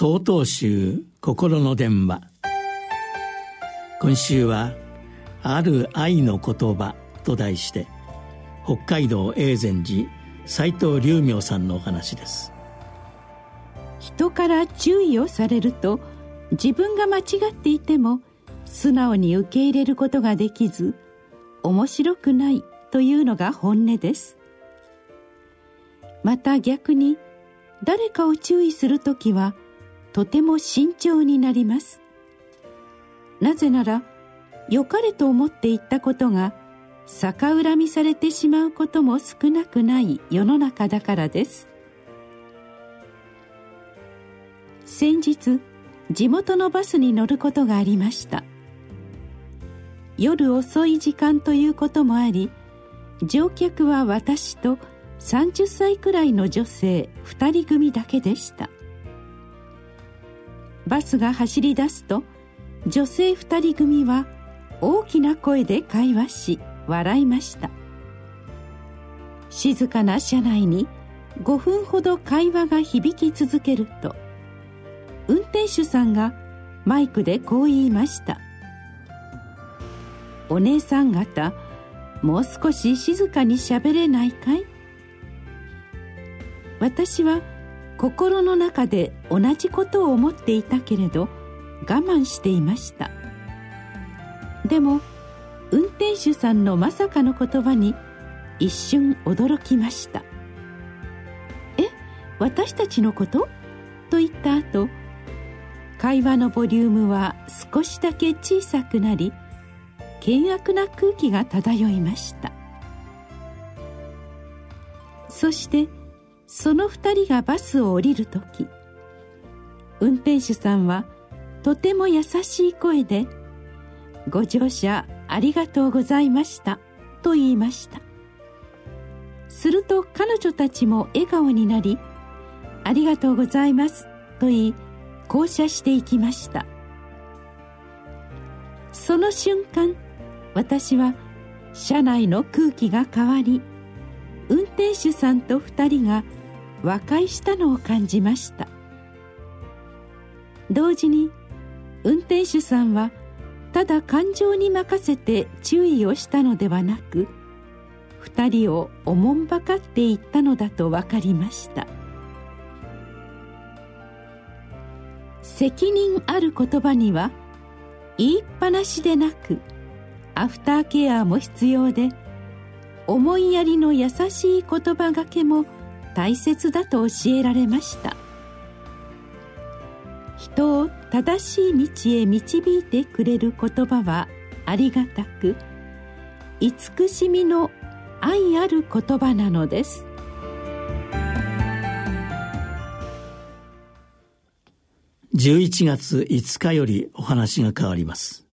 総統集心の電話。今週は「ある愛の言葉」と題して北海道永禅寺斎藤龍明さんのお話です。人から注意をされると自分が間違っていても素直に受け入れることができず面白くないというのが本音です。また逆に誰かを注意する時はとても慎重になります。なぜなら良かれと思って言ったことが逆恨みされてしまうことも少なくない世の中だからです。先日地元のバスに乗ることがありました。夜遅い時間ということもあり乗客は私と30歳くらいの女性2人組だけでした。バスが走り出すと女性2人組は大きな声で会話し笑いました静かな車内に5分ほど会話が響き続けると運転手さんがマイクでこう言いました「お姉さん方もう少し静かにしゃべれないかい?」私は心の中で同じことを思っていたけれど我慢していました。でも運転手さんのまさかの言葉に一瞬驚きました「え私たちのこと?」と言った後会話のボリュームは少しだけ小さくなり険悪な空気が漂いました。そしてその2人がバスを降りる時運転手さんはとても優しい声で「ご乗車ありがとうございました」と言いました。すると彼女たちも笑顔になり「ありがとうございます」と言い降車していきました。その瞬間私は車内の空気が変わり運転手さんと2人が和解したのを感じました。同時に運転手さんはただ感情に任せて注意をしたのではなく2人をおもんばかっていったのだと分かりました。責任ある言葉には言いっぱなしでなくアフターケアも必要で思いやりの優しい言葉がけも大切だと教えられました。人を正しい道へ導いてくれる言葉はありがたく慈しみの愛ある言葉なのです。11月5日よりお話が変わります。